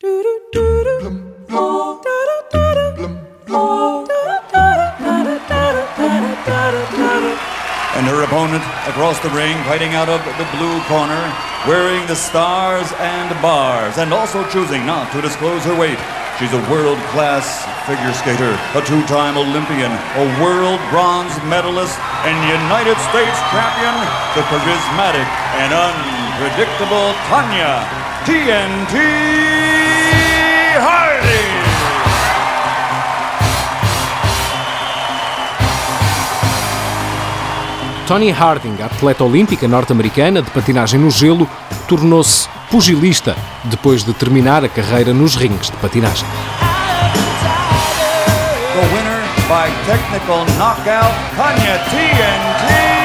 And her opponent across the ring, fighting out of the blue corner, wearing the stars and bars, and also choosing not to disclose her weight. She's a world class figure skater, a two time Olympian, a world bronze medalist, and United States champion, the charismatic and unpredictable Tonya TNT Tony Harding, atleta olímpica norte-americana de patinagem no gelo, tornou-se pugilista depois de terminar a carreira nos rings de patinagem. The winner by technical knockout, Tanya TNT